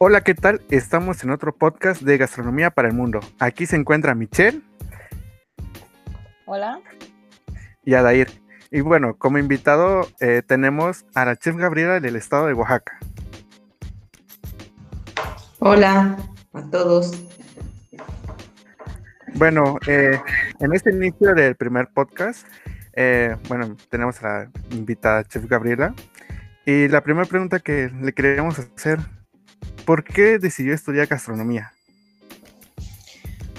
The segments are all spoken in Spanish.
Hola, ¿qué tal? Estamos en otro podcast de Gastronomía para el Mundo. Aquí se encuentra Michelle. Hola. Y Adair. Y bueno, como invitado eh, tenemos a la chef Gabriela del estado de Oaxaca. Hola a todos. Bueno, eh, en este inicio del primer podcast, eh, bueno, tenemos a la invitada chef Gabriela. Y la primera pregunta que le queríamos hacer ¿Por qué decidió estudiar gastronomía?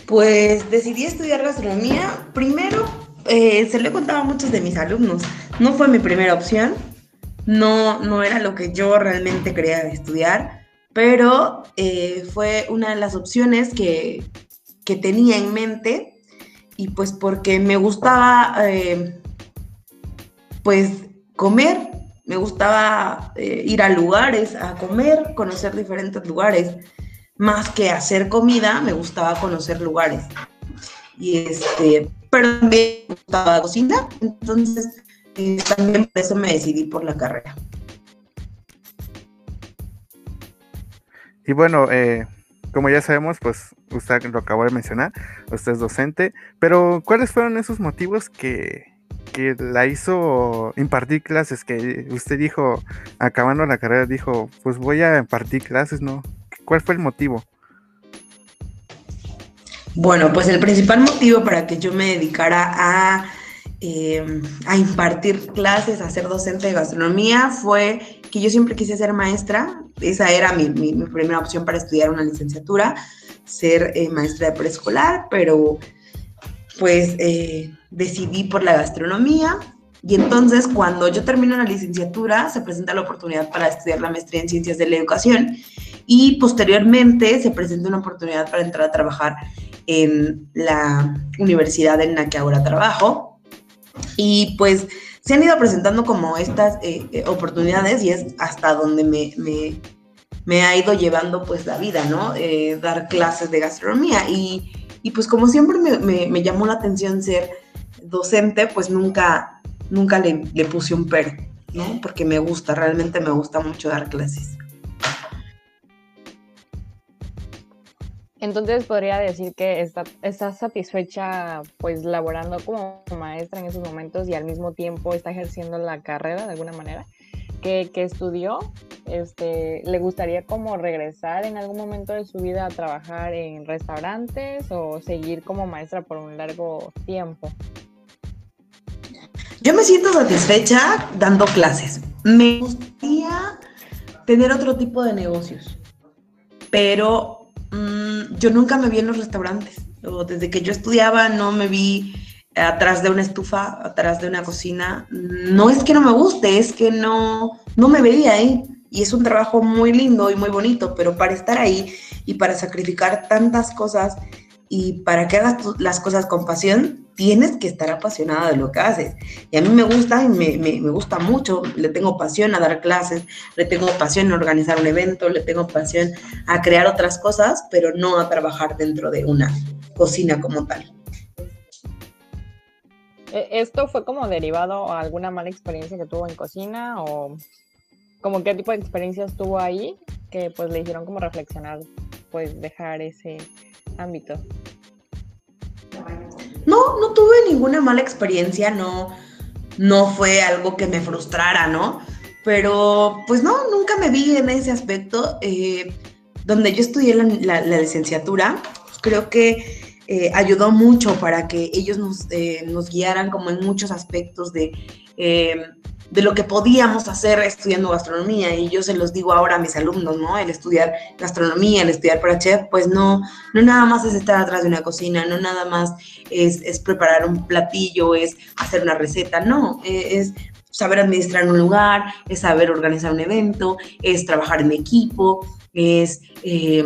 Pues decidí estudiar gastronomía. Primero, eh, se lo he contado a muchos de mis alumnos. No fue mi primera opción. No, no era lo que yo realmente quería estudiar, pero eh, fue una de las opciones que, tenía en mente y pues porque me gustaba eh, pues comer me gustaba eh, ir a lugares a comer, conocer diferentes lugares. Más que hacer comida, me gustaba conocer lugares. Y este, pero me gustaba cocinar, entonces también por eso me decidí por la carrera. Y bueno, eh, como ya sabemos, pues usted lo acabó de mencionar, usted es docente, pero ¿cuáles fueron esos motivos que, la hizo impartir clases, que usted dijo, acabando la carrera, dijo, pues voy a impartir clases, ¿no? ¿Cuál fue el motivo? Bueno, pues el principal motivo para que yo me dedicara a, eh, impartir clases, a ser docente de gastronomía, fue que yo siempre quise ser maestra. Esa era mi, primera opción para estudiar una licenciatura, ser eh, maestra de preescolar, pero pues eh, decidí por la gastronomía. Y entonces cuando yo termino la licenciatura se presenta la oportunidad para estudiar la maestría en ciencias de la educación. Y posteriormente se presenta una oportunidad para entrar a trabajar en la universidad en la que ahora trabajo. Y pues se han ido presentando como estas eh, eh, oportunidades y es hasta donde me, me, ha ido llevando pues la vida, ¿no? dar clases de gastronomía. Y, y pues como siempre me, me llamó la atención ser docente, pues nunca, nunca le, puse un pero, ¿no? Porque me gusta, realmente me gusta mucho dar clases. Entonces podría decir que está, satisfecha pues laborando como maestra en esos momentos y al mismo tiempo está ejerciendo la carrera de alguna manera que, estudió. Este, ¿Le gustaría como regresar en algún momento de su vida a trabajar en restaurantes o seguir como maestra por un largo tiempo? Yo me siento satisfecha dando clases. Me gustaría tener otro tipo de negocios, pero mm, yo nunca me vi en los restaurantes. desde que yo estudiaba no me vi atrás de una estufa, atrás de una cocina. No es que no me guste, es que no, no me veía ahí. Y es un trabajo muy lindo y muy bonito, pero para estar ahí y para sacrificar tantas cosas y para que hagas las cosas con pasión, tienes que estar apasionada de lo que haces. Y a mí me gusta, y me, me, me, gusta mucho, le tengo pasión a dar clases, le tengo pasión a organizar un evento, le tengo pasión a crear otras cosas, pero no a trabajar dentro de una cocina como tal. ¿E-, ¿Esto fue como derivado a alguna mala experiencia que tuvo en cocina o como qué tipo de experiencias tuvo ahí que pues le hicieron como reflexionar, pues dejar ese ámbito? No, no tuve ninguna mala experiencia, no, no fue algo que me frustrara, ¿no? Pero pues no, nunca me vi en ese aspecto. Eh, donde yo estudié la, licenciatura, creo que eh, ayudó mucho para que ellos nos, eh, nos, guiaran como en muchos aspectos de de lo que podíamos hacer estudiando gastronomía. Y yo se los digo ahora a mis alumnos, ¿no? El estudiar gastronomía, el estudiar para chef, pues no, no nada más es estar atrás de una cocina, no nada más es, preparar un platillo, es hacer una receta, no, e, es saber administrar un lugar, es saber organizar un evento, es trabajar en equipo, es... Eh,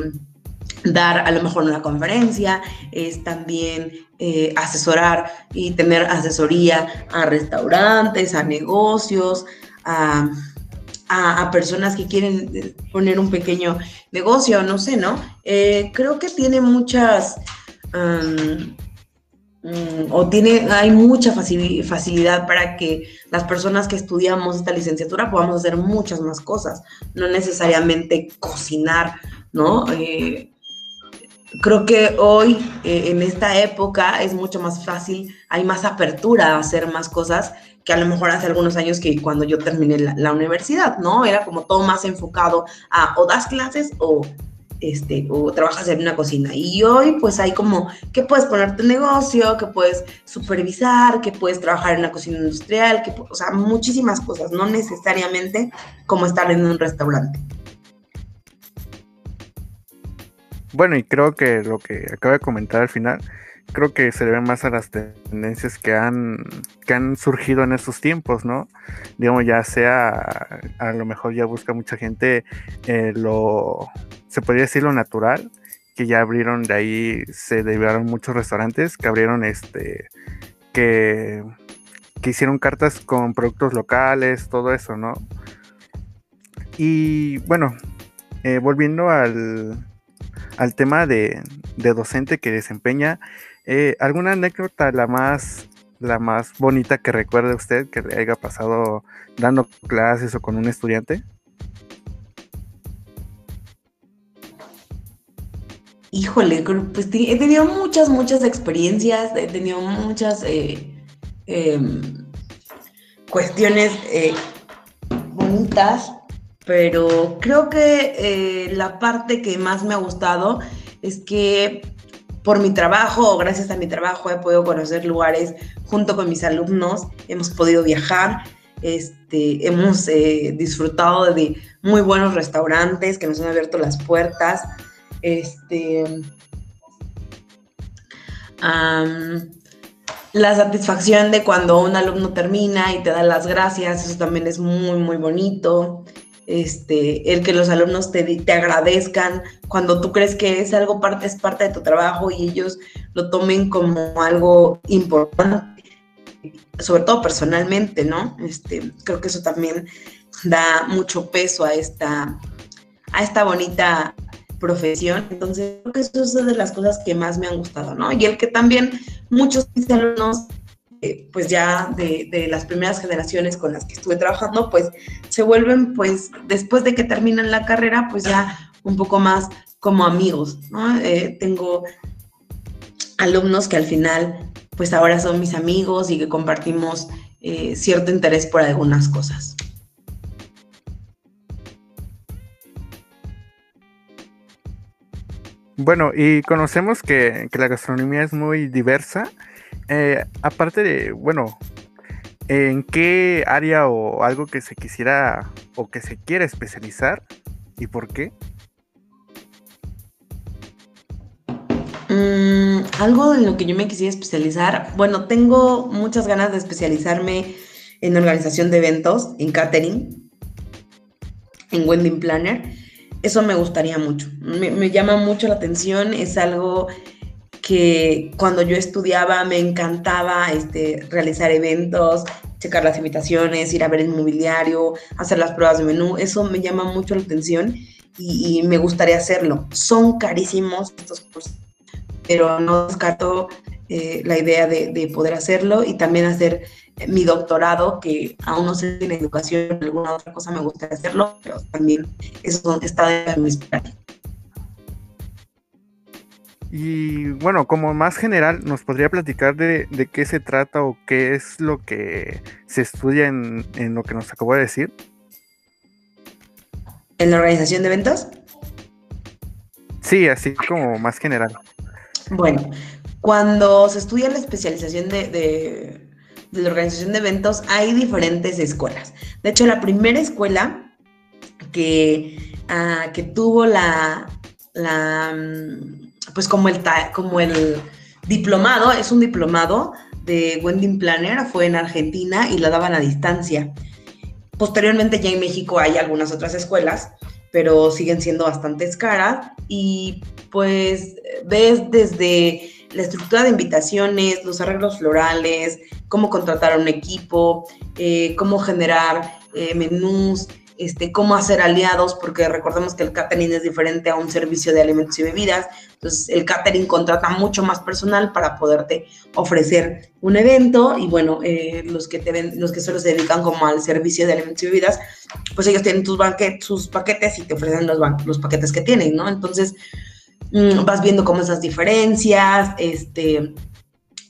dar a lo mejor una conferencia, es también eh, asesorar y tener asesoría a restaurantes, a negocios, a, personas que quieren eh, poner un pequeño negocio, no sé, ¿no? Eh, creo que tiene muchas... Mm, o tiene, hay mucha facilidad para que las personas que estudiamos esta licenciatura podamos hacer muchas más cosas, no necesariamente cocinar ¿no? Creo que hoy, eh, en esta época, es mucho más fácil, hay más apertura a hacer más cosas que a lo mejor hace algunos años que cuando yo terminé la, universidad, ¿no? Era como todo más enfocado a o das clases o, este, o trabajas en una cocina. Y hoy pues hay como que puedes poner tu negocio, que puedes supervisar, que puedes trabajar en una cocina industrial, que, o sea, muchísimas cosas, no necesariamente como estar en un restaurante. Bueno, y creo que lo que acaba de comentar al final, creo que se debe más a las tendencias que han, que han surgido en estos tiempos, ¿no? Digamos, ya sea, a lo mejor ya busca mucha gente eh, lo, se podría decir lo natural, que ya abrieron de ahí, se derivaron muchos restaurantes que abrieron este, que, que hicieron cartas con productos locales, todo eso, ¿no? Y bueno, eh, volviendo al, al tema de, docente que desempeña, eh, ¿alguna anécdota la más, la más bonita que recuerde usted que le haya pasado dando clases o con un estudiante? Híjole, pues he tenido muchas, muchas experiencias, he tenido muchas eh, em, cuestiones eh, bonitas pero creo que eh, la parte que más me ha gustado es que por mi trabajo o gracias a mi trabajo he podido conocer lugares junto con mis alumnos, hemos podido viajar, este, hemos eh, disfrutado de muy buenos restaurantes que nos han abierto las puertas. Este, la satisfacción de cuando un alumno termina y te da las gracias, eso también es muy, muy bonito este, el que los alumnos te, te agradezcan cuando tú crees que es algo parte, es parte de tu trabajo y ellos lo tomen como algo importante, sobre todo personalmente, ¿no? Este, creo que eso también da mucho peso a esta, a esta bonita profesión. Entonces, creo que eso es de las cosas que más me han gustado, ¿no? Y el que también muchos alumnos eh, pues ya de, las primeras generaciones con las que estuve trabajando, pues se vuelven, pues después de que terminan la carrera, pues ya un poco más como amigos, ¿no? Eh, tengo alumnos que al final, pues ahora son mis amigos y que compartimos eh, cierto interés por algunas cosas. Bueno, y conocemos que, que la gastronomía es muy diversa eh, aparte de, bueno, ¿en qué área o algo que se quisiera o que se quiera especializar y por qué? Mm, algo en lo que yo me quisiera especializar, bueno, tengo muchas ganas de especializarme en organización de eventos, en catering, en wedding planner. Eso me gustaría mucho. Me, me llama mucho la atención, es algo que cuando yo estudiaba me encantaba este, realizar eventos, checar las invitaciones, ir a ver el mobiliario, hacer las pruebas de menú, eso me llama mucho la atención y, me gustaría hacerlo. Son carísimos estos cursos, pero no descarto eh, la idea de, poder hacerlo y también hacer mi doctorado, que aún no sé si en educación o alguna otra cosa me gustaría hacerlo, pero también eso está en mis planes. Y bueno, como más general, ¿nos podría platicar de, qué se trata o qué es lo que se estudia en, lo que nos acabó de decir? ¿En la organización de eventos? Sí, así como más general. Bueno, cuando se estudia la especialización de, la organización de eventos, hay diferentes escuelas. De hecho, la primera escuela que, ah, que tuvo la, la mm, pues como el, como el diplomado, es un diplomado de Wedding Planner, fue en Argentina y la daban a distancia. Posteriormente ya en México hay algunas otras escuelas, pero siguen siendo bastante caras y pues ves desde la estructura de invitaciones, los arreglos florales, cómo contratar a un equipo, eh, cómo generar eh, menús, este, cómo hacer aliados, porque recordemos que el catering es diferente a un servicio de alimentos y bebidas. Entonces, el catering contrata mucho más personal para poderte ofrecer un evento y bueno, eh, los, que te ven, los que solo se dedican como al servicio de alimentos y bebidas, pues ellos tienen sus paquetes y te ofrecen los, paquetes que tienen, ¿no? Entonces, mm, vas viendo como esas diferencias, este,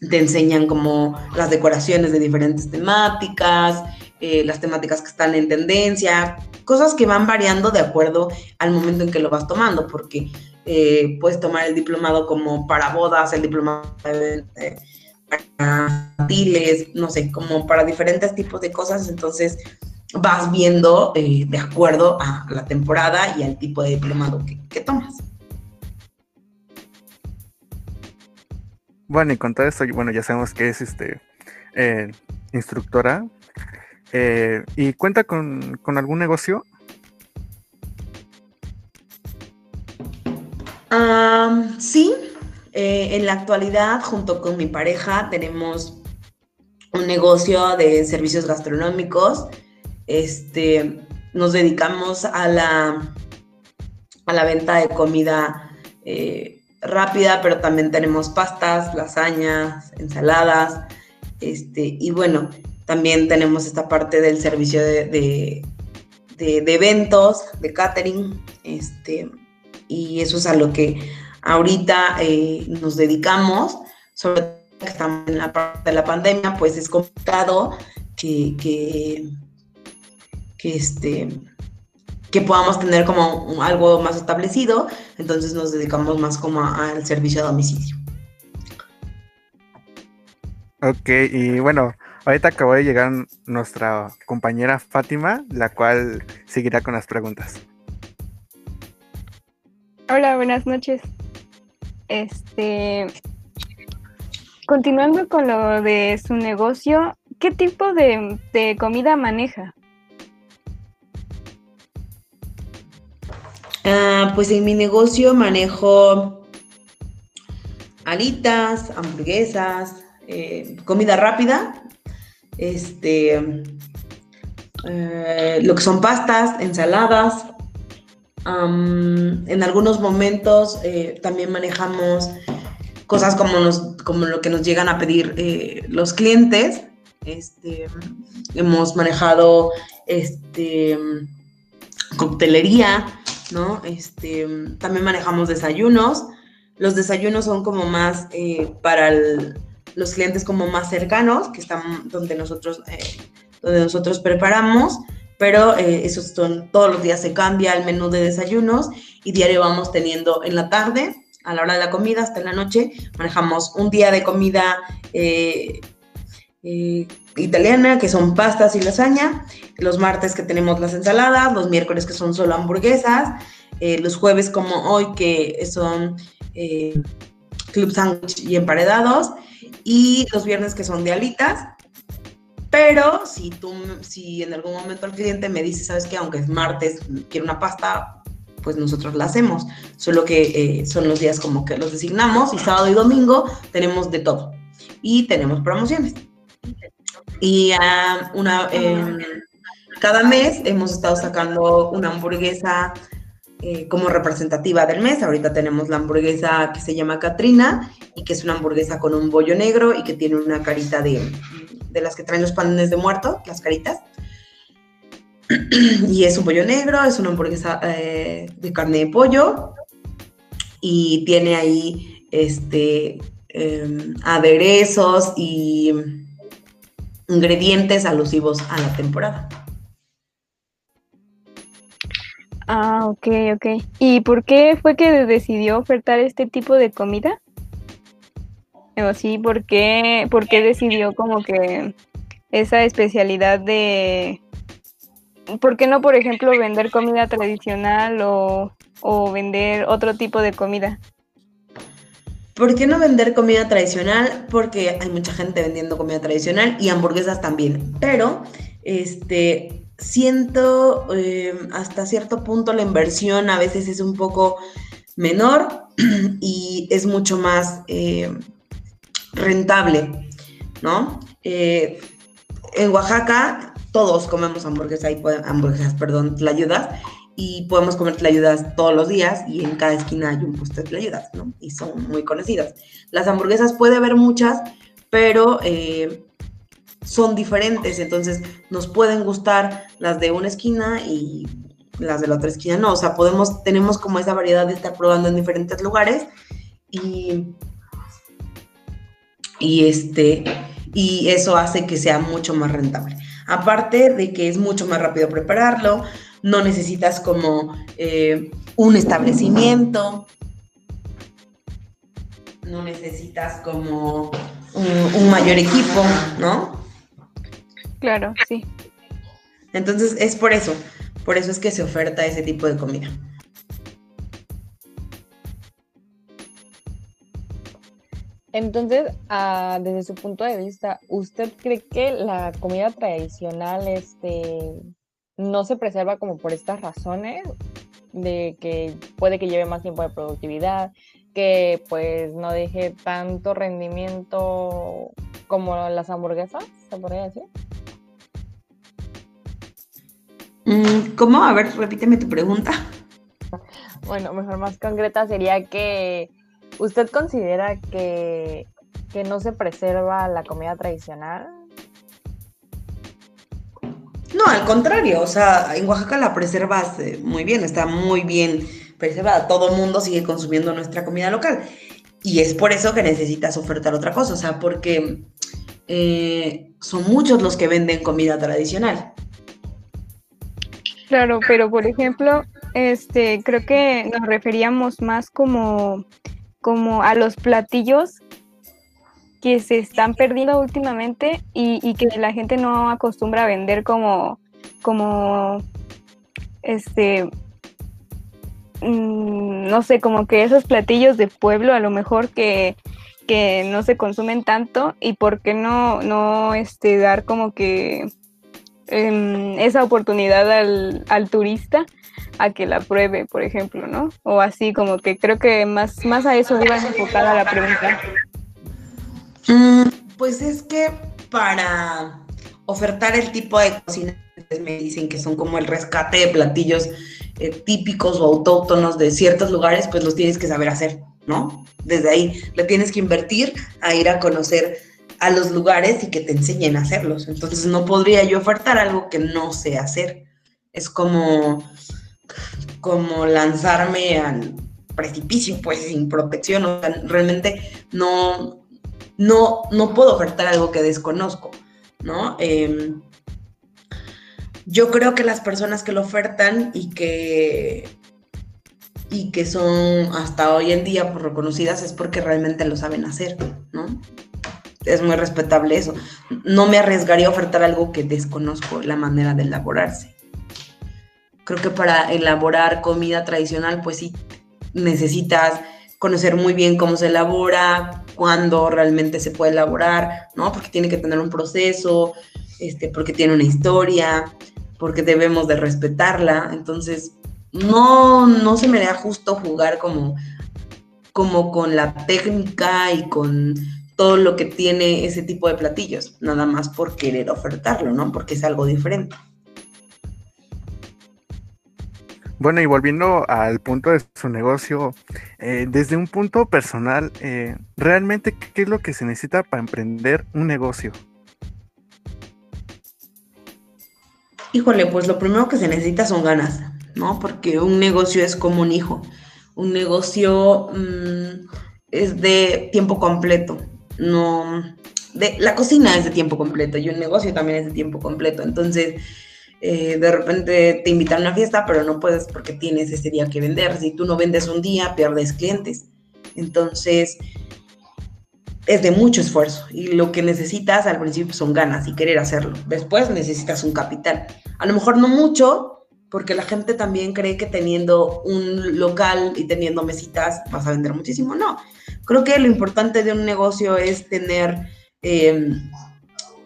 te enseñan como las decoraciones de diferentes temáticas, eh, las temáticas que están en tendencia, cosas que van variando de acuerdo al momento en que lo vas tomando, porque eh, puedes tomar el diplomado como para bodas, el diplomado para tiles, no sé, como para diferentes tipos de cosas, entonces vas viendo eh, de acuerdo a la temporada y al tipo de diplomado que, tomas. Bueno, y con todo esto, bueno, ya sabemos que es este instructora eh, ¿Y cuenta con, algún negocio? sí, eh, en la actualidad, junto con mi pareja, tenemos un negocio de servicios gastronómicos. Este, nos dedicamos a la, a la venta de comida eh, rápida, pero también tenemos pastas, lasañas, ensaladas. Este, y bueno, también tenemos esta parte del servicio de, eventos, de catering, este, y eso es a lo que ahorita eh, nos dedicamos, sobre todo que estamos en la parte de la pandemia, pues es complicado que, que, este, que podamos tener como algo más establecido, entonces nos dedicamos más como al servicio a domicilio. Ok, y bueno, Ahorita acabó de llegar nuestra compañera Fátima, la cual seguirá con las preguntas. Hola, buenas noches. Este, continuando con lo de su negocio, ¿qué tipo de, comida maneja? Ah, pues en mi negocio manejo alitas, hamburguesas, eh, comida rápida, este, eh, lo que son pastas, ensaladas. en algunos momentos eh, también manejamos cosas como, como lo que nos llegan a pedir eh, los clientes. Este, hemos manejado este, coctelería, ¿no? Este, también manejamos desayunos. Los desayunos son como más para el, los clientes como más cercanos, que están donde nosotros, eh, donde nosotros preparamos, pero eh, esos son, todos los días se cambia el menú de desayunos y diario vamos teniendo en la tarde, a la hora de la comida, hasta en la noche, manejamos un día de comida eh, italiana, que son pastas y lasaña, los martes que tenemos las ensaladas, los miércoles que son solo hamburguesas, los jueves como hoy que son club sandwich y emparedados, y los viernes que son de alitas. Pero si tú, si en algún momento el cliente me dice, sabes que aunque es martes, quiere una pasta, pues nosotros la hacemos. Solo que eh, son los días como que los designamos y sábado y domingo tenemos de todo. Y tenemos promociones. Y ah, una, em, cada mes hemos estado sacando una hamburguesa eh, como representativa del mes. Ahorita tenemos la hamburguesa que se llama Katrina y que es una hamburguesa con un bollo negro y que tiene una carita de, de las que traen los panes de muerto, las caritas. y es un pollo negro, es una hamburguesa eh, de carne de pollo y tiene ahí este, em, aderezos y ingredientes alusivos a la temporada. Ah, ok, ok. ¿Y por qué fue que decidió ofertar este tipo de comida? O sí, ¿por qué, ¿por qué decidió como que esa especialidad de... ¿Por qué no, por ejemplo, vender comida tradicional o, o vender otro tipo de comida? ¿Por qué no vender comida tradicional? Porque hay mucha gente vendiendo comida tradicional y hamburguesas también. Pero, este, siento eh, hasta cierto punto la inversión a veces es un poco menor y es mucho más eh, rentable, ¿no? Eh, en Oaxaca todos comemos hamburguesas, y hamburguesas, perdón, tlayudas, y podemos comer tlayudas todos los días y en cada esquina hay un puesto de tlayudas, ¿no? Y son muy conocidas. Las hamburguesas puede haber muchas, pero son diferentes, entonces nos pueden gustar las de una esquina y las de la otra esquina no, o sea, podemos, tenemos como esa variedad de estar probando en diferentes lugares y, y este, y eso hace que sea mucho más rentable. Aparte de que es mucho más rápido prepararlo, no necesitas como eh, un establecimiento, no necesitas como un, mayor equipo, ¿no? Claro, sí. Entonces es por eso, por eso es que se oferta ese tipo de comida. Entonces, ah, desde su punto de vista, ¿usted cree que la comida tradicional este, no se preserva como por estas razones? De que puede que lleve más tiempo de productividad, que pues no deje tanto rendimiento como las hamburguesas, ¿se podría decir? Mm, ¿Cómo? A ver, repíteme tu pregunta. Bueno, mejor más concreta sería que ¿Usted considera que, no se preserva la comida tradicional? No, al contrario, o sea, en Oaxaca la preservas eh, muy bien, está muy bien preservada. Todo el mundo sigue consumiendo nuestra comida local. Y es por eso que necesitas ofertar otra cosa, o sea, porque eh, son muchos los que venden comida tradicional. Claro, pero por ejemplo, este, creo que nos referíamos más como como a los platillos que se están perdiendo últimamente y, que la gente no acostumbra a vender como, como, este, mm, no sé, como que esos platillos de pueblo a lo mejor que, que no se consumen tanto y por qué no, no este, dar como que em, esa oportunidad al, turista a que la pruebe, por ejemplo, ¿no? O así como que creo que más, más a eso iba enfocada la pregunta. Mm, pues es que para ofertar el tipo de cocina, me dicen que son como el rescate de platillos eh, típicos o autóctonos de ciertos lugares, pues los tienes que saber hacer, ¿no? Desde ahí le tienes que invertir a ir a conocer a los lugares y que te enseñen a hacerlos. Entonces no podría yo ofertar algo que no sé hacer. Es como como lanzarme al precipicio, pues sin protección, o sea, realmente no, no, no puedo ofertar algo que desconozco, ¿no? Em, yo creo que las personas que lo ofertan y que, y que son hasta hoy en día pues, reconocidas es porque realmente lo saben hacer, ¿no? Es muy respetable eso. No me arriesgaría a ofertar algo que desconozco la manera de elaborarse creo que para elaborar comida tradicional, pues sí, necesitas conocer muy bien cómo se elabora, cuándo realmente se puede elaborar, ¿no? Porque tiene que tener un proceso, este, porque tiene una historia, porque debemos de respetarla. Entonces, no, no se me da justo jugar como, como con la técnica y con todo lo que tiene ese tipo de platillos, nada más por querer ofertarlo, ¿no? Porque es algo diferente. Bueno, y volviendo al punto de su negocio, eh, desde un punto personal, eh, ¿realmente qué es lo que se necesita para emprender un negocio? Híjole, pues lo primero que se necesita son ganas, ¿no? Porque un negocio es como un hijo. Un negocio mm, es de tiempo completo. No, de, la cocina es de tiempo completo y un negocio también es de tiempo completo. Entonces, eh, de repente te invitan a una fiesta, pero no puedes porque tienes ese día que vender. Si tú no vendes un día, pierdes clientes. Entonces, es de mucho esfuerzo y lo que necesitas al principio son ganas y querer hacerlo. Después necesitas un capital. A lo mejor no mucho, porque la gente también cree que teniendo un local y teniendo mesitas vas a vender muchísimo. No, creo que lo importante de un negocio es tener em,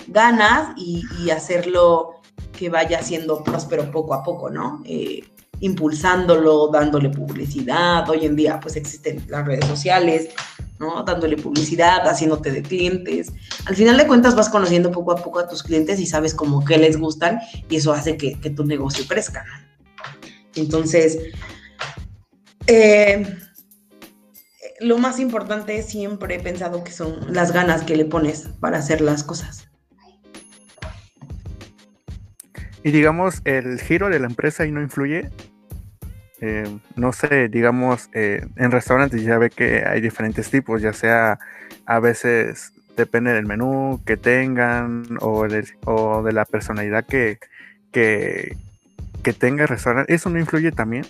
ganas y, hacerlo que vaya siendo próspero poco a poco, ¿no? Eh, impulsándolo, dándole publicidad. Hoy en día, pues existen las redes sociales, ¿no? Dándole publicidad, haciéndote de clientes. Al final de cuentas, vas conociendo poco a poco a tus clientes y sabes como qué les gustan y eso hace que, tu negocio crezca. Entonces, eh, lo más importante siempre he pensado que son las ganas que le pones para hacer las cosas. Y digamos, el giro de la empresa ahí no influye. Eh, no sé, digamos, eh, en restaurantes ya ve que hay diferentes tipos, ya sea a veces depende del menú que tengan o de, o de la personalidad que, que, que tenga el restaurante. ¿Eso no influye también?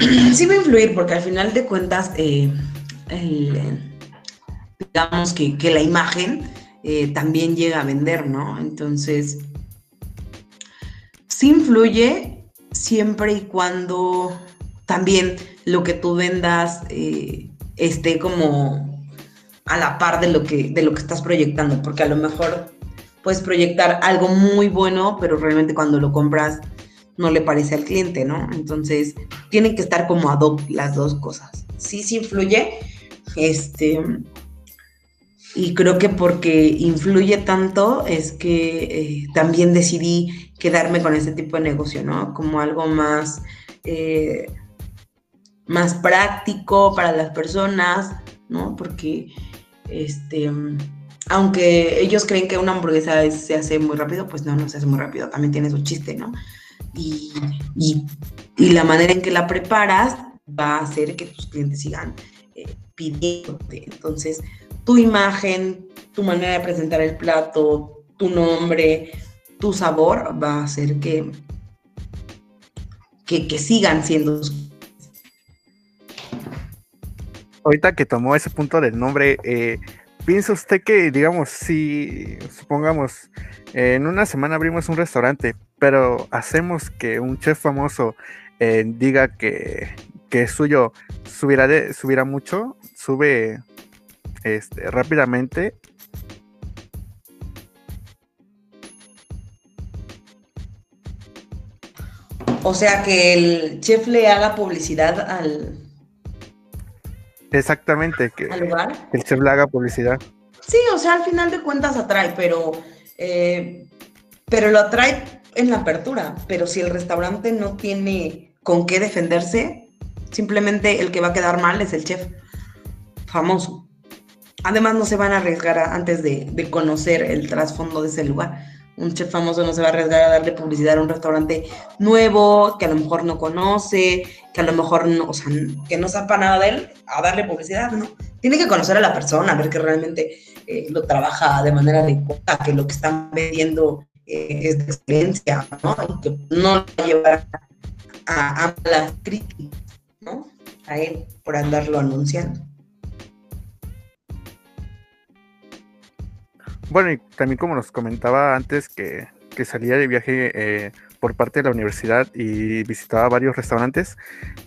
Sí va a influir porque al final de cuentas, eh, digamos que, la imagen eh, también llega a vender, ¿no? Entonces, sí influye siempre y cuando también lo que tú vendas eh, esté como a la par de lo que, de lo que estás proyectando, porque a lo mejor puedes proyectar algo muy bueno, pero realmente cuando lo compras no le parece al cliente, ¿no? Entonces, tienen que estar como ad hoc las dos cosas. Sí, sí influye, este, y creo que porque influye tanto es que eh, también decidí quedarme con este tipo de negocio, ¿no? Como algo más, eh, más práctico para las personas, ¿no? Porque, este, aunque ellos creen que una hamburguesa se hace muy rápido, pues no, no se hace muy rápido, también tiene su chiste, ¿no? Y, y, la manera en que la preparas va a hacer que tus clientes sigan eh, pidiéndote. Entonces, tu imagen, tu manera de presentar el plato, tu nombre, tu sabor va a hacer que, que, que sigan siendo. Ahorita que tomó ese punto del nombre, eh, ¿piensa usted que, digamos, si supongamos, en una semana abrimos un restaurante, pero hacemos que un chef famoso eh, diga que, que es suyo, subirá, de, mucho, sube este, rápidamente. O sea, que el chef le haga publicidad al... Exactamente, que lugar? el chef le haga publicidad. Sí, o sea, al final de cuentas atrae, pero, eh, pero lo atrae en la apertura. Pero si el restaurante no tiene con qué defenderse, simplemente el que va a quedar mal es el chef famoso. Además, no se van a arriesgar antes de, conocer el trasfondo de ese lugar. Un chef famoso no se va a arriesgar a darle publicidad a un restaurante nuevo, que a lo mejor no conoce, que a lo mejor no, o sea, que no sepa nada de él, a darle publicidad, ¿no? Tiene que conocer a la persona, a ver que realmente eh, lo trabaja de manera adecuada, que lo que están vendiendo eh, es de excelencia, ¿no? Y que no lo va a llevar a, a malas críticas, ¿no? A él por andarlo anunciando. Bueno, y también como nos comentaba antes que, salía de viaje eh, por parte de la universidad y visitaba varios restaurantes,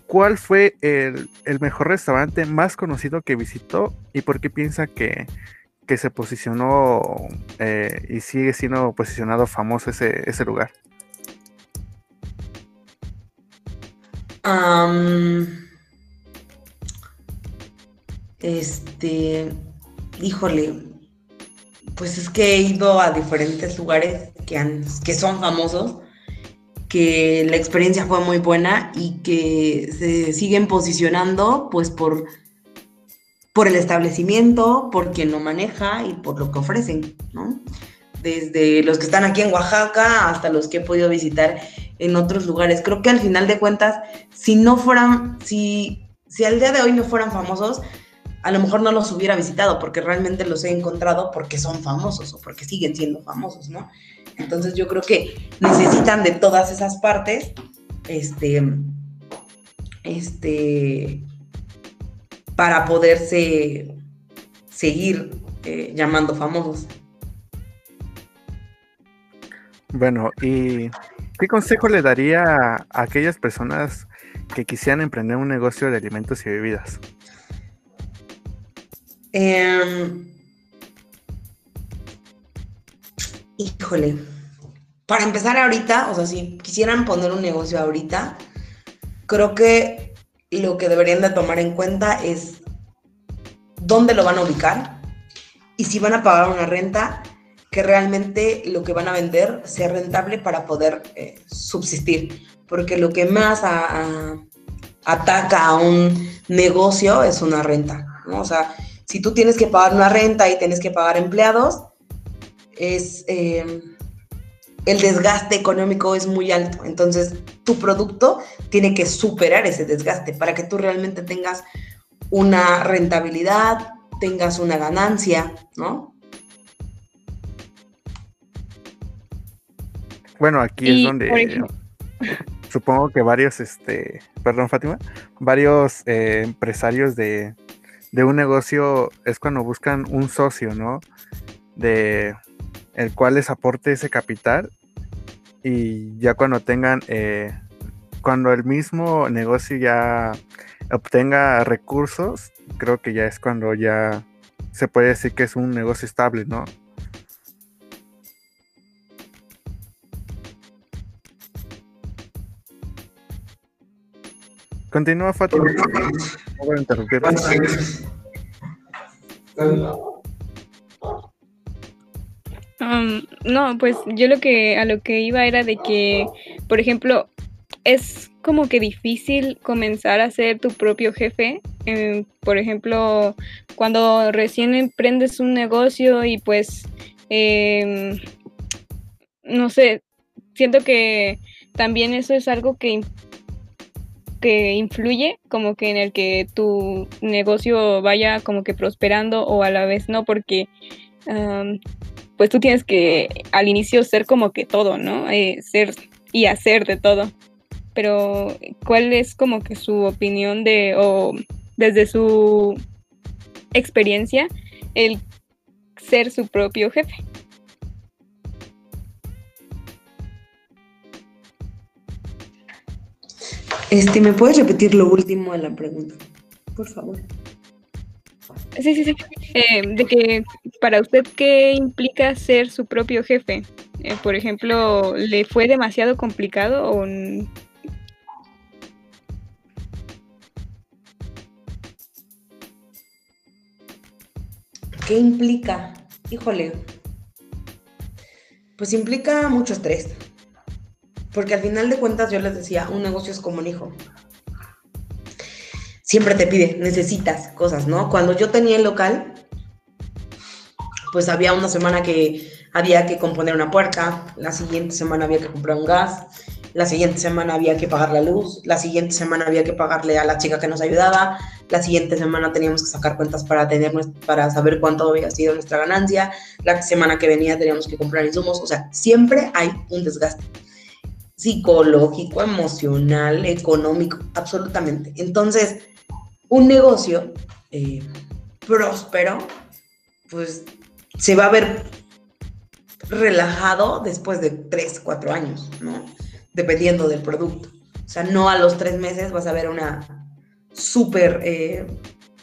¿cuál fue el, mejor restaurante más conocido que visitó y por qué piensa que, se posicionó eh, y sigue siendo posicionado famoso ese, ese lugar? este, híjole, pues es que he ido a diferentes lugares que, son famosos, que la experiencia fue muy buena y que se siguen posicionando pues por, por el establecimiento, por quien lo maneja y por lo que ofrecen, ¿no? Desde los que están aquí en Oaxaca hasta los que he podido visitar en otros lugares. Creo que al final de cuentas, si no fueran, si, si al día de hoy no fueran famosos, a lo mejor no los hubiera visitado porque realmente los he encontrado porque son famosos o porque siguen siendo famosos, ¿no? Entonces yo creo que necesitan de todas esas partes, este, este, para poderse seguir eh, llamando famosos. Bueno, ¿y qué consejo le daría a aquellas personas que quisieran emprender un negocio de alimentos y bebidas? Em, híjole, para empezar ahorita, o sea, si quisieran poner un negocio ahorita, creo que lo que deberían de tomar en cuenta es dónde lo van a ubicar y si van a pagar una renta, que realmente lo que van a vender sea rentable para poder eh, subsistir. Porque lo que más ataca a un negocio es una renta, ¿no? O sea, si tú tienes que pagar una renta y tienes que pagar empleados, es, eh, el desgaste económico es muy alto. Entonces, tu producto tiene que superar ese desgaste para que tú realmente tengas una rentabilidad, tengas una ganancia, ¿no? Bueno, aquí es donde supongo que varios, este, perdón Fátima, varios eh, empresarios de, de un negocio es cuando buscan un socio, ¿no? De el cual les aporte ese capital y ya cuando tengan, eh, cuando el mismo negocio ya obtenga recursos, creo que ya es cuando ya se puede decir que es un negocio estable, ¿no? Continúa, Fátima. No voy a interrumpir. Um, no, pues yo lo que a lo que iba era de que, por ejemplo, es como que difícil comenzar a ser tu propio jefe. Eh, por ejemplo, cuando recién emprendes un negocio y pues, em, no sé, siento que también eso es algo que, que influye como que en el que tu negocio vaya como que prosperando o a la vez no, porque pues tú tienes que al inicio ser como que todo, ¿no? Eh, ser y hacer de todo. Pero, ¿cuál es como que su opinión de, o desde su experiencia, el ser su propio jefe? Este, ¿me puedes repetir lo último de la pregunta? Por favor. Sí, sí, sí. Eh, de que para usted, ¿qué implica ser su propio jefe? Eh, por ejemplo, ¿le fue demasiado complicado o ¿Qué implica? Híjole. Pues implica mucho estrés. Porque al final de cuentas yo les decía, un negocio es como un hijo. Siempre te pide, necesitas cosas, ¿no? Cuando yo tenía el local, pues había una semana que había que componer una puerta, la siguiente semana había que comprar un gas, la siguiente semana había que pagar la luz, la siguiente semana había que pagarle a la chica que nos ayudaba, la siguiente semana teníamos que sacar cuentas para tener para saber cuánto había sido nuestra ganancia, la semana que venía teníamos que comprar insumos, o sea, siempre hay un desgaste psicológico, emocional, económico, absolutamente. Entonces, un negocio eh, próspero, pues se va a ver relajado después de 3, 4 años, ¿no? Dependiendo del producto. O sea, no a los tres meses vas a ver una súper eh,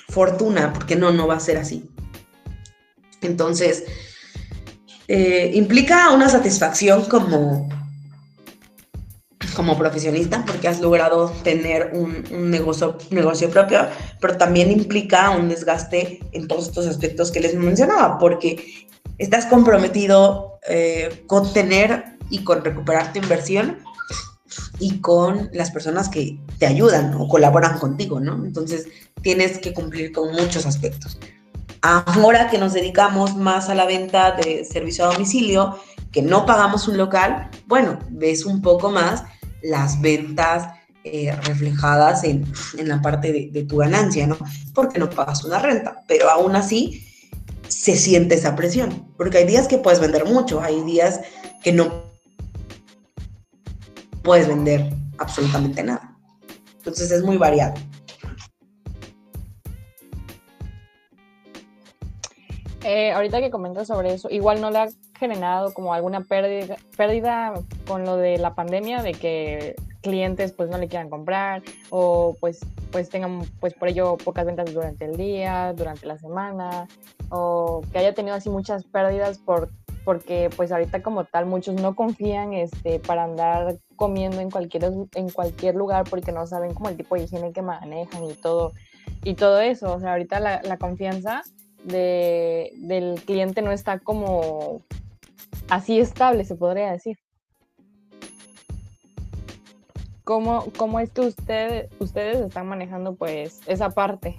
fortuna, porque no, no va a ser así. Entonces, eh, implica una satisfacción como como profesionista porque has logrado tener un, negocio, negocio propio, pero también implica un desgaste en todos estos aspectos que les mencionaba, porque estás comprometido eh, con tener y con recuperar tu inversión y con las personas que te ayudan o colaboran contigo, ¿no? Entonces tienes que cumplir con muchos aspectos. Ahora que nos dedicamos más a la venta de servicio a domicilio, que no pagamos un local, bueno, ves un poco más las ventas eh, reflejadas en, la parte de, tu ganancia, ¿no? Porque no pagas una renta, pero aún así se siente esa presión, porque hay días que puedes vender mucho, hay días que no puedes vender absolutamente nada. Entonces es muy variado. Eh, ahorita que comentas sobre eso, igual no le ha generado como alguna pérdida, pérdida con lo de la pandemia, de que clientes pues no le quieran comprar o pues, pues tengan pues por ello pocas ventas durante el día, durante la semana o que haya tenido así muchas pérdidas por porque pues ahorita como tal muchos no confían este para andar comiendo en cualquier en cualquier lugar porque no saben como el tipo de higiene que manejan y todo y todo eso. O sea ahorita la, confianza de, del cliente no está como así estable, se podría decir. ¿Cómo, cómo es que usted, ustedes están manejando pues esa parte?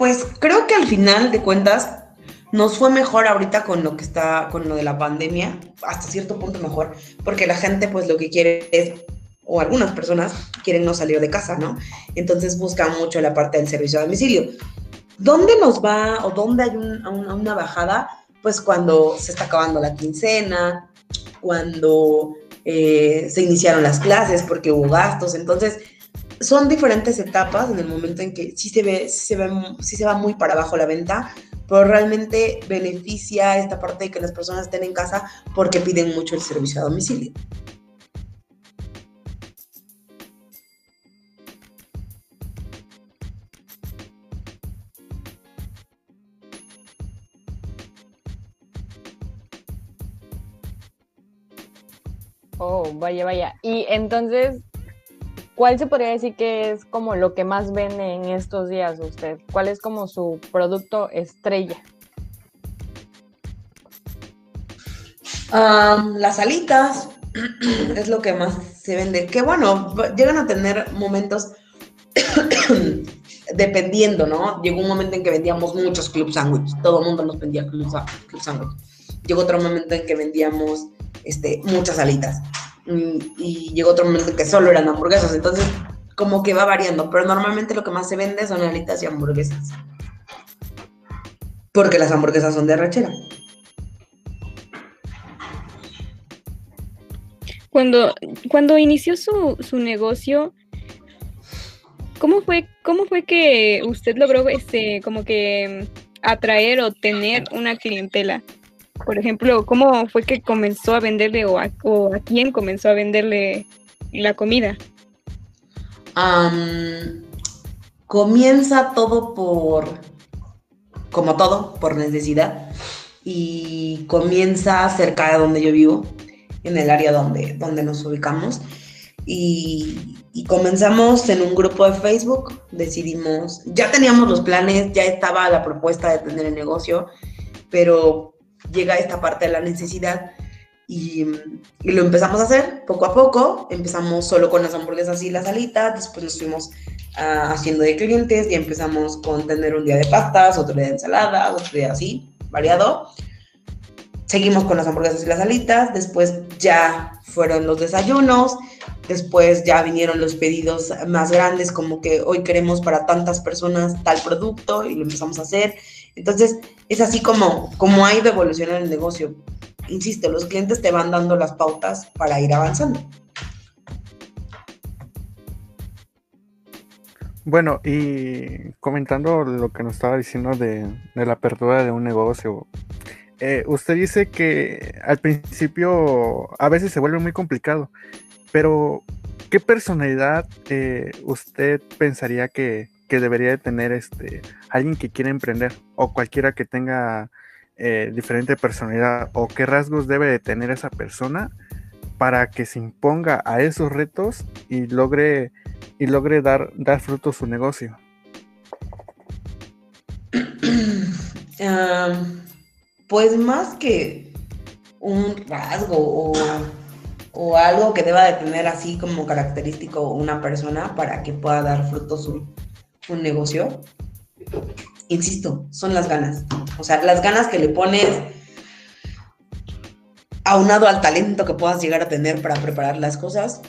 Pues creo que al final de cuentas nos fue mejor ahorita con lo que está, con lo de la pandemia, hasta cierto punto mejor, porque la gente pues lo que quiere es, o algunas personas quieren no salir de casa, ¿no? Entonces buscan mucho la parte del servicio a domicilio. ¿Dónde nos va o dónde hay una bajada? Pues cuando se está acabando la quincena, cuando eh, se iniciaron las clases porque hubo gastos, entonces son diferentes etapas en el momento en que sí se ve, se ve, sí se va muy para abajo la venta, pero realmente beneficia esta parte de que las personas estén en casa porque piden mucho el servicio a domicilio. Oh, vaya, vaya. Y entonces, ¿cuál se podría decir que es como lo que más vende en estos días usted? ¿Cuál es como su producto estrella? las alitas es lo que más se vende. Que bueno, llegan a tener momentos dependiendo, ¿no? Llegó un momento en que vendíamos muchos club sandwich. Todo el mundo nos vendía club, club sandwich. Llegó otro momento en que vendíamos este, muchas alitas. Y, llegó otro momento en que solo eran hamburguesas. Entonces, como que va variando. Pero normalmente lo que más se vende son alitas y hamburguesas. Porque las hamburguesas son de arrachera. Cuando, cuando inició su, su negocio, ¿cómo fue, ¿cómo fue que usted logró este, como que atraer o tener una clientela? Por ejemplo, ¿cómo fue que comenzó a venderle o a, quién comenzó a venderle la comida? comienza todo por, como todo, por necesidad. Y comienza cerca de donde yo vivo, en el área donde, donde nos ubicamos. Y, y, comenzamos en un grupo de Facebook, decidimos, ya teníamos los planes, ya estaba la propuesta de tener el negocio, pero llega esta parte de la necesidad y, lo empezamos a hacer poco a poco. Empezamos solo con las hamburguesas y las alitas, después nos fuimos ah, haciendo de clientes y empezamos con tener un día de pastas, otro día de ensaladas, otro día así, variado. Seguimos con las hamburguesas y las alitas, después ya fueron los desayunos, después ya vinieron los pedidos más grandes, como que hoy queremos para tantas personas tal producto y lo empezamos a hacer. Entonces, es así como, como ha ido el negocio. Insisto, los clientes te van dando las pautas para ir avanzando. Bueno, y comentando lo que nos estaba diciendo de, la apertura de un negocio, eh, usted dice que al principio a veces se vuelve muy complicado, pero ¿qué personalidad eh, usted pensaría que, que debería de tener este, alguien que quiera emprender o cualquiera que tenga eh, diferente personalidad o qué rasgos debe de tener esa persona para que se imponga a esos retos y logre y logre dar, dar fruto a su negocio. pues más que un rasgo o, o, algo que deba de tener así como característico una persona para que pueda dar fruto su, un negocio, insisto, son las ganas. O sea, las ganas que le pones aunado al talento que puedas llegar a tener para preparar las cosas,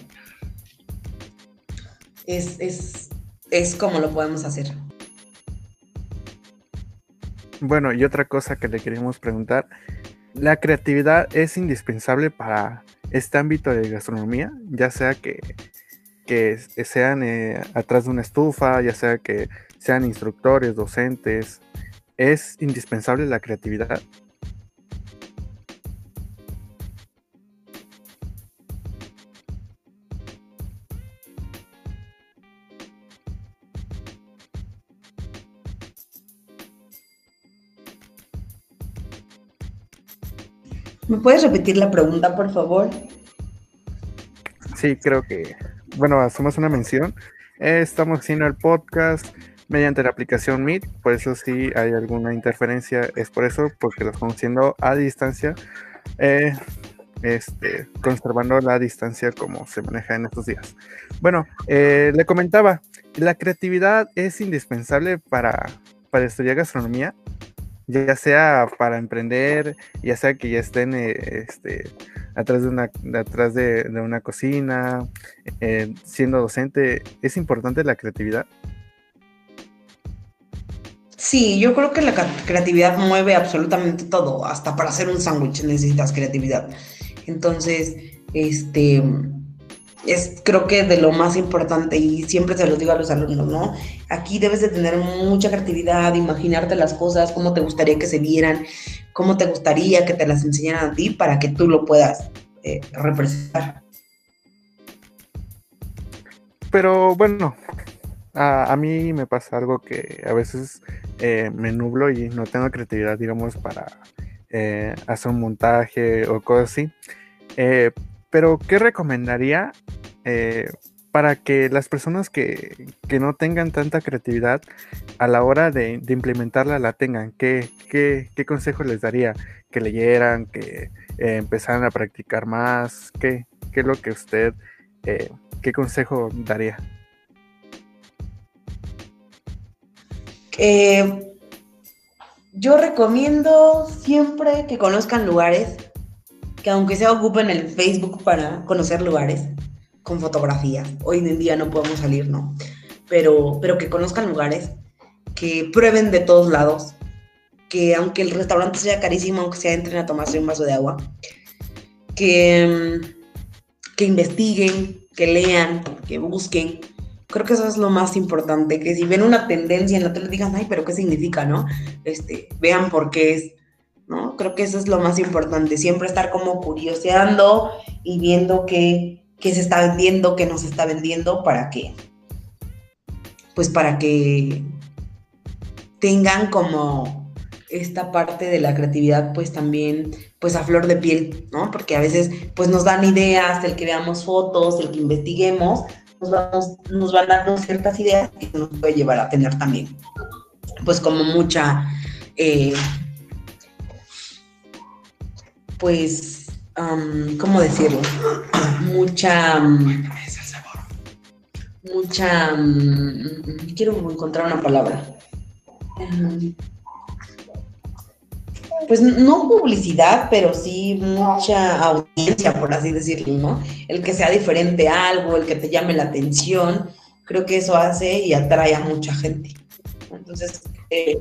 es, es, es como lo podemos hacer. Bueno, y otra cosa que le queríamos preguntar, ¿la creatividad es indispensable para este ámbito de gastronomía? Ya sea que que sean eh, atrás de una estufa, ya sea que sean instructores, docentes, es indispensable la creatividad. ¿Me puedes repetir la pregunta, por favor? Sí, creo que bueno, hacemos una mención. estamos haciendo el podcast mediante la aplicación Meet, por eso si hay alguna interferencia, es por eso, porque lo estamos haciendo a distancia, eh, este, conservando la distancia como se maneja en estos días. Bueno, eh, le comentaba, la creatividad es indispensable para, para estudiar gastronomía. ya sea para emprender, ya sea que ya estén eh, este, atrás de una, atrás de, una cocina, eh, siendo docente, ¿es importante la creatividad? Sí, yo creo que la creatividad mueve absolutamente todo, hasta para hacer un sándwich necesitas creatividad. Entonces, este, es creo que de lo más importante y siempre se lo digo a los alumnos, ¿no? Aquí debes de tener mucha creatividad, imaginarte las cosas, cómo te gustaría que se vieran, cómo te gustaría que te las enseñaran a ti para que tú lo puedas eh, representar. Pero bueno, a, mí me pasa algo que a veces eh, me nublo y no tengo creatividad, digamos, para eh, hacer un montaje o cosas así. Pero, ¿qué recomendaría para que las personas que, no tengan tanta creatividad a la hora de, implementarla la tengan? ¿Qué, qué, consejo les daría? ¿Que leyeran? ¿Que eh, empezaran a practicar más? ¿Qué, qué es lo que usted, eh, qué consejo daría? yo recomiendo siempre que conozcan lugares que aunque sea ocupen el Facebook para conocer lugares con fotografía, hoy en día no podemos salir, ¿no? Pero, pero que conozcan lugares, que prueben de todos lados, que aunque el restaurante sea carísimo, aunque sea entren a tomarse un vaso de agua, que, que investiguen, que lean, que busquen. Creo que eso es lo más importante, que si ven una tendencia en la tele digan, ay, pero ¿qué significa, no? Este, vean por qué es, ¿no? Creo que eso es lo más importante, siempre estar como curioseando y viendo qué, se está vendiendo, qué no se está vendiendo, para que, pues para que tengan como esta parte de la creatividad pues también pues a flor de piel, ¿no? Porque a veces pues nos dan ideas, el que veamos fotos, el que investiguemos, nos, vamos, nos van dando ciertas ideas que nos puede llevar a tener también pues como mucha eh, pues, ¿cómo decirlo? Mucha... mucha... quiero encontrar una palabra. pues no publicidad, pero sí mucha audiencia, por así decirlo, ¿no? El que sea diferente a algo, el que te llame la atención, creo que eso hace y atrae a mucha gente. Entonces, eh,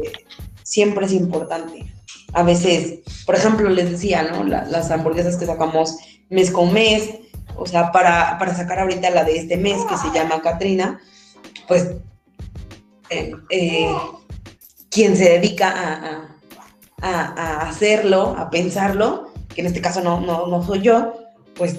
siempre es importante a veces, por ejemplo, les decía, ¿no? las hamburguesas que sacamos mes con mes, o sea, para, sacar ahorita la de este mes que se llama Katrina, pues eh, eh, quien se dedica a, hacerlo, a pensarlo, que en este caso no, no, no soy yo, pues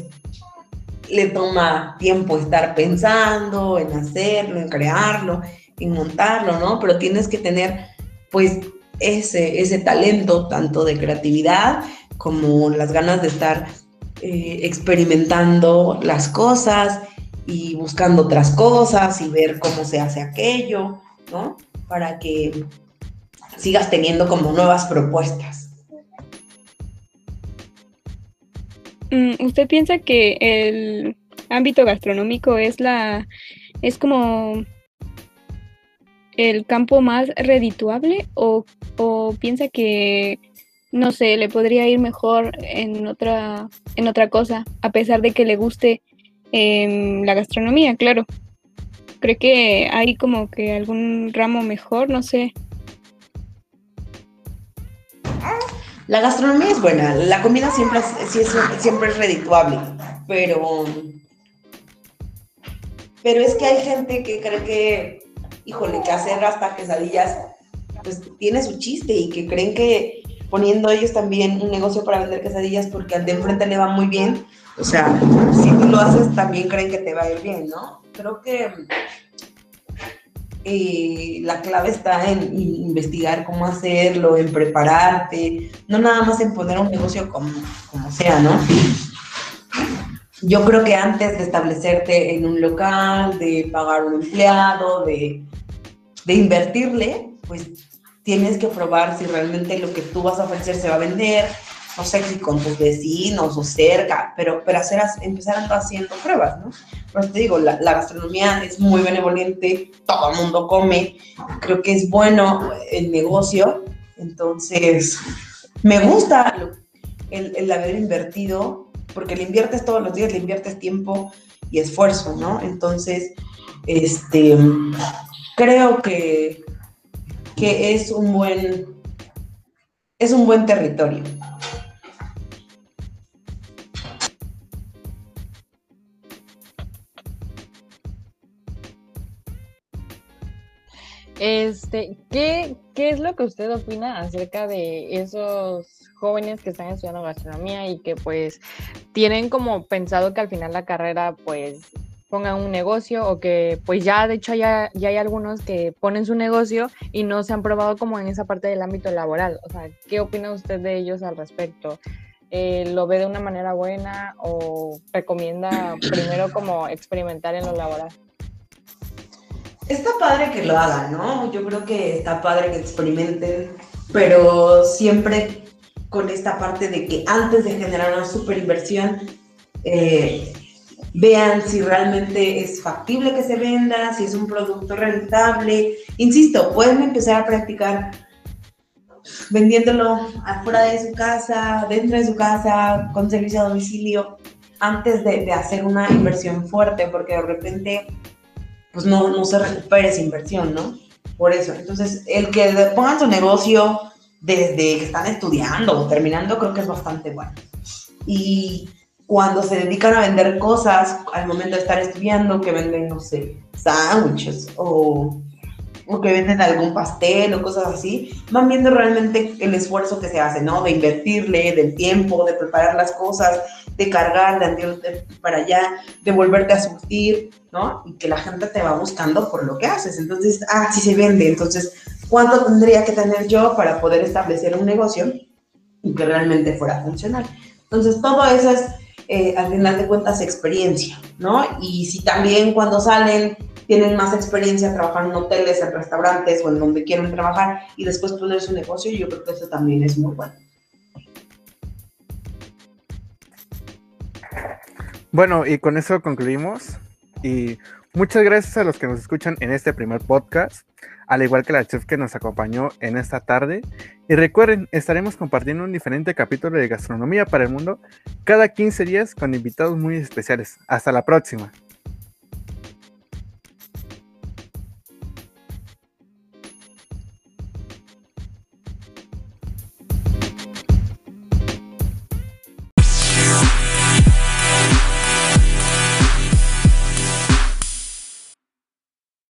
le toma tiempo estar pensando en hacerlo, en crearlo, en montarlo, ¿no? Pero tienes que tener, pues, ese, ese talento, tanto de creatividad como las ganas de estar eh, experimentando las cosas y buscando otras cosas y ver cómo se hace aquello, ¿no? Para que sigas teniendo como nuevas propuestas. Mm, ¿Usted piensa que el ámbito gastronómico es la es como el campo más redituable o, piensa que, no sé, le podría ir mejor en otra, en otra cosa, a pesar de que le guste em, la gastronomía, claro? ¿Cree que hay como que algún ramo mejor? No sé. La gastronomía es buena, la comida siempre es, siempre es redituable, pero, pero es que hay gente que cree que híjole, que hacer hasta quesadillas, pues tiene su chiste y que creen que poniendo ellos también un negocio para vender quesadillas porque al de enfrente le va muy bien, o sea, si tú lo haces también creen que te va a ir bien, ¿no? Creo que eh, la clave está en investigar cómo hacerlo, en prepararte, no nada más en poner un negocio como, como sea, ¿no? Yo creo que antes de establecerte en un local, de pagar un empleado, de de invertirle, pues tienes que probar si realmente lo que tú vas a ofrecer se va a vender, no sé si con tus vecinos o cerca, pero, pero hacer, empezar haciendo pruebas, ¿no? Pero te digo, la, gastronomía es muy benevolente, todo el mundo come, creo que es bueno el negocio, Entonces, me gusta el, el haber invertido, porque le inviertes todos los días, le inviertes tiempo y esfuerzo, ¿no? Entonces, este, creo que, que es un buen, es un buen territorio. Este, ¿qué, ¿qué es lo que usted opina acerca de esos jóvenes que están estudiando gastronomía y que pues tienen como pensado que al final la carrera pues pongan un negocio o que pues ya de hecho ya, ya hay algunos que ponen su negocio y no se han probado como en esa parte del ámbito laboral. O sea, ¿qué opina usted de ellos al respecto? Eh, ¿Lo ve de una manera buena o recomienda primero como experimentar en lo laboral? Está padre que lo hagan, ¿no? Yo creo que está padre que experimenten, pero siempre con esta parte de que antes de generar una super inversión, eh, vean si realmente es factible que se venda, si es un producto rentable. Insisto, pueden empezar a practicar vendiéndolo afuera de su casa, dentro de su casa, con servicio a domicilio, antes de, de hacer una inversión fuerte, porque de repente pues no, no se recupera esa inversión, ¿no? Por eso, entonces, el que pongan su negocio desde que están estudiando o terminando, creo que es bastante bueno. Y cuando se dedican a vender cosas al momento de estar estudiando, que venden, no sé, sándwiches o, o, que venden algún pastel o cosas así, van viendo realmente el esfuerzo que se hace, ¿no? De invertirle, del tiempo, de preparar las cosas, de cargar, de andar para allá, de volverte a surtir, ¿no? Y que la gente te va buscando por lo que haces. Entonces, ah, sí se vende. Entonces, ¿cuánto tendría que tener yo para poder establecer un negocio y que realmente fuera funcional? Entonces, todo eso es, eh, al final de cuentas, experiencia, ¿no? Y si también cuando salen tienen más experiencia trabajando en hoteles, en restaurantes o en donde quieren trabajar y después poner su negocio, yo creo que eso también es muy bueno. Bueno, y con eso concluimos. Y muchas gracias a los que nos escuchan en este primer podcast, al igual que la chef que nos acompañó en esta tarde. Y recuerden, estaremos compartiendo un diferente capítulo de gastronomía para el mundo cada 15 días con invitados muy especiales. Hasta la próxima.